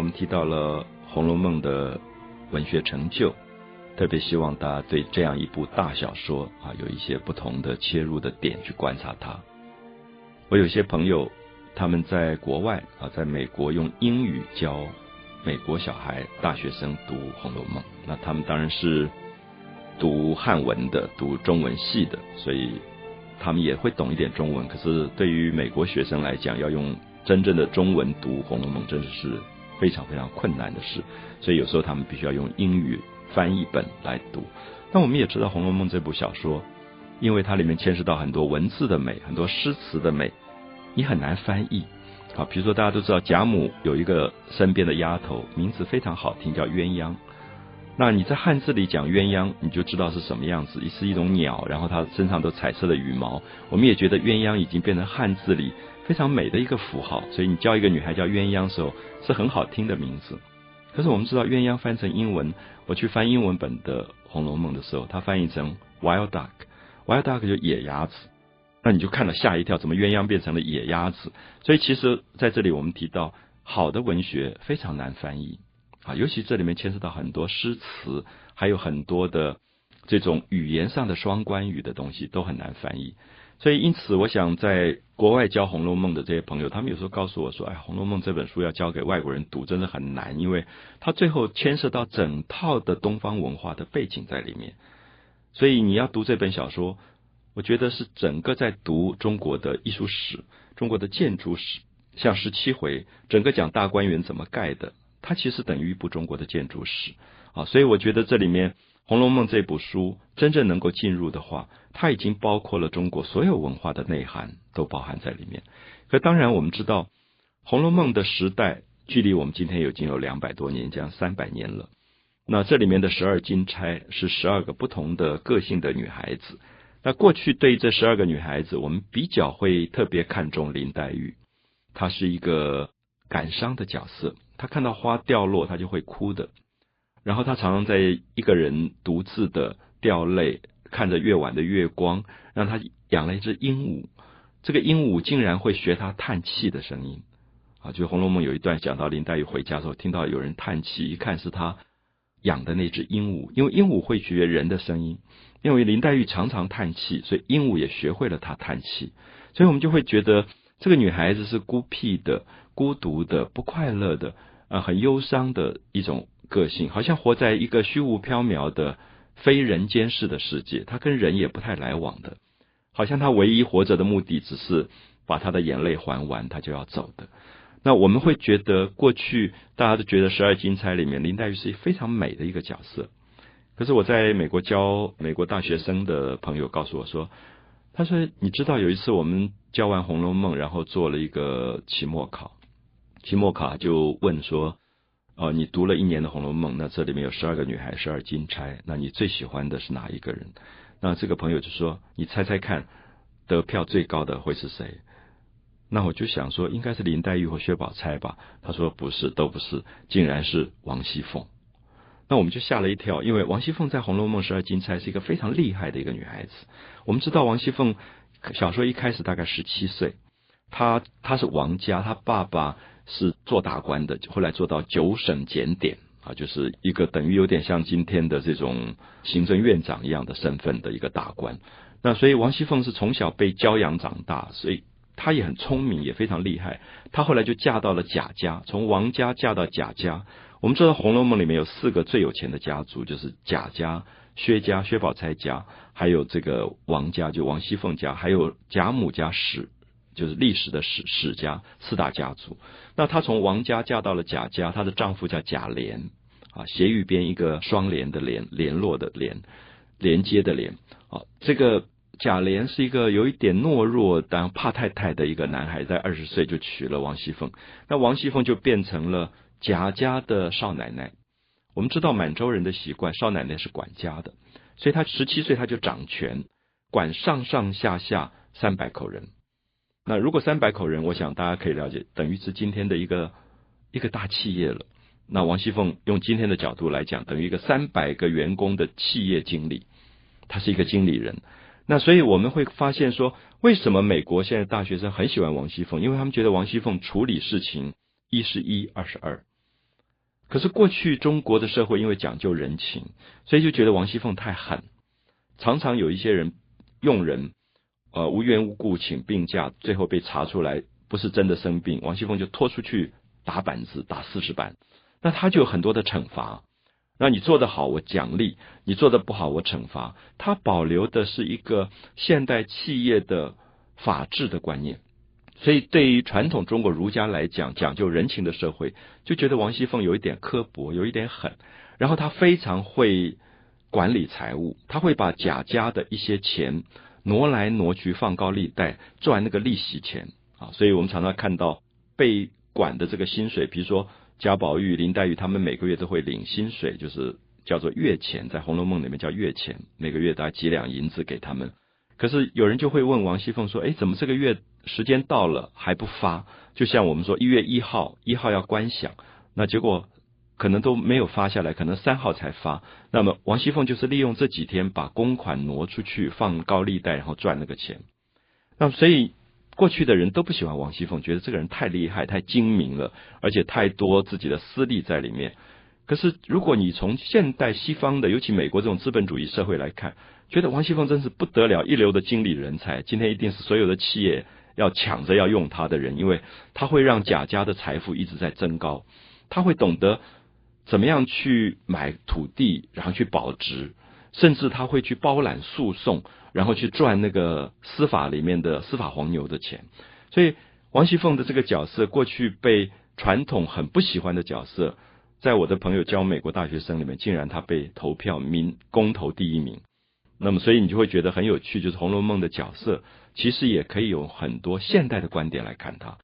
我们提到了《红楼梦》的文学成就，特别希望大家对这样一部大小说啊，有一些不同的切入的点去观察它。我有些朋友他们在国外啊，在美国用英语教美国小孩、大学生读《红楼梦》，那他们当然是读汉文的、读中文系的，所以他们也会懂一点中文。可是对于美国学生来讲，要用真正的中文读《红楼梦》，真的是非常非常困难的事。所以有时候他们必须要用英语翻译本来读。那我们也知道，《红楼梦》这部小说。因为它里面牵涉到很多文字的美，很多诗词的美，你很难翻译。好，比如说大家都知道贾母有一个身边的丫头，名字非常好听，叫鸳鸯。那你在汉字里讲鸳鸯，你就知道是什么样子，是一种鸟，然后它身上都彩色的羽毛。我们也觉得鸳鸯已经变成汉字里非常美的一个符号，所以你叫一个女孩叫鸳鸯的时候，是很好听的名字。可是我们知道鸳鸯翻成英文，我去翻英文本的《红楼梦》的时候，它翻译成 wild duck。Wild duck 就野鸭子，那你就看了吓一跳，怎么鸳鸯变成了野鸭子？所以其实在这里我们提到，好的文学非常难翻译啊，尤其这里面牵涉到很多诗词，还有很多的这种语言上的双关语的东西都很难翻译。所以因此，我想在国外教《红楼梦》的这些朋友，他们有时候告诉我说：“哎，《红楼梦》这本书要教给外国人读，真的很难，因为它最后牵涉到整套的东方文化的背景在里面。”所以你要读这本小说，我觉得是整个在读中国的艺术史、中国的建筑史，像十七回，整个讲大观园怎么盖的，它其实等于一部中国的建筑史啊。所以我觉得这里面《红楼梦》这部书真正能够进入的话，它已经包括了中国所有文化的内涵都包含在里面。可当然我们知道，《红楼梦》的时代距离我们今天已经有两百多年，将三百年了。那这里面的十二金钗是十二个不同的个性的女孩子。那过去对这十二个女孩子，我们比较会特别看重林黛玉。她是一个感伤的角色，她看到花掉落，她就会哭的。然后他常常在一个人独自的掉泪，看着夜晚的月光，让他养了一只鹦鹉。这个鹦鹉竟然会学他叹气的声音啊！就《红楼梦》有一段讲到林黛玉回家的时候，听到有人叹气，一看是他。养的那只鹦鹉，因为鹦鹉会学人的声音，因为林黛玉常常叹气，所以鹦鹉也学会了她叹气，所以我们就会觉得这个女孩子是孤僻的、孤独的、不快乐的，啊，很忧伤的一种个性，好像活在一个虚无缥缈的非人间世的世界，他跟人也不太来往的，好像他唯一活着的目的只是把他的眼泪还完，他就要走的。那我们会觉得，过去大家都觉得十二金钗里面林黛玉是非常美的一个角色。可是我在美国教美国大学生的朋友告诉我说，他说你知道有一次我们教完《红楼梦》，然后做了一个期末考，期末考就问说，哦，你读了一年的《红楼梦》，那这里面有十二个女孩，十二金钗，那你最喜欢的是哪一个人？那这个朋友就说，你猜猜看，得票最高的会是谁？那我就想说，应该是林黛玉或薛宝钗吧。他说不是，都不是，竟然是王熙凤。那我们就吓了一跳，因为王熙凤在《红楼梦》十二金钗是一个非常厉害的一个女孩子。我们知道王熙凤小说一开始大概十七岁，她她是王家，她爸爸是做大官的，后来做到九省检点啊，就是一个等于有点像今天的这种行政院长一样的身份的一个大官。那所以王熙凤是从小被教养长大，所以。她也很聪明，也非常厉害。她后来就嫁到了贾家，从王家嫁到贾家。我们知道《红楼梦》里面有四个最有钱的家族，就是贾家、薛家、薛宝钗家，还有这个王家，就王熙凤家，还有贾母家史，就是历史的史史家四大家族。那她从王家嫁到了贾家，她的丈夫叫贾琏，啊，斜玉边一个双联的联，联络的联，连接的连，啊，这个。贾琏是一个有一点懦弱但怕太太的一个男孩，在二十岁就娶了王熙凤，那王熙凤就变成了贾家的少奶奶。我们知道满洲人的习惯，少奶奶是管家的，所以她十七岁她就掌权，管上上下下三百口人。那如果三百口人，我想大家可以了解，等于是今天的一个一个大企业了。那王熙凤用今天的角度来讲，等于一个三百个员工的企业经理，他是一个经理人。那所以我们会发现说，为什么美国现在大学生很喜欢王熙凤？因为他们觉得王熙凤处理事情一是一，二是二。可是过去中国的社会因为讲究人情，所以就觉得王熙凤太狠，常常有一些人用人，呃无缘无故请病假，最后被查出来不是真的生病，王熙凤就拖出去打板子，打四十板，那他就有很多的惩罚。那你做得好，我奖励；你做的不好，我惩罚。他保留的是一个现代企业的法治的观念，所以对于传统中国儒家来讲，讲究人情的社会，就觉得王熙凤有一点刻薄，有一点狠。然后他非常会管理财务，他会把贾家的一些钱挪来挪去，放高利贷赚那个利息钱啊。所以我们常常看到被管的这个薪水，比如说。贾宝玉、林黛玉他们每个月都会领薪水，就是叫做月钱，在《红楼梦》里面叫月钱，每个月大概几两银子给他们。可是有人就会问王熙凤说：“哎，怎么这个月时间到了还不发？就像我们说一月一号，一号要观想，那结果可能都没有发下来，可能三号才发。那么王熙凤就是利用这几天把公款挪出去放高利贷，然后赚那个钱。那么所以。过去的人都不喜欢王熙凤，觉得这个人太厉害、太精明了，而且太多自己的私利在里面。可是，如果你从现代西方的，尤其美国这种资本主义社会来看，觉得王熙凤真是不得了，一流的经理人才。今天一定是所有的企业要抢着要用他的人，因为他会让贾家的财富一直在增高，他会懂得怎么样去买土地，然后去保值。甚至他会去包揽诉讼，然后去赚那个司法里面的司法黄牛的钱。所以王熙凤的这个角色，过去被传统很不喜欢的角色，在我的朋友教美国大学生里面，竟然他被投票民公投第一名。那么，所以你就会觉得很有趣，就是《红楼梦》的角色，其实也可以有很多现代的观点来看它。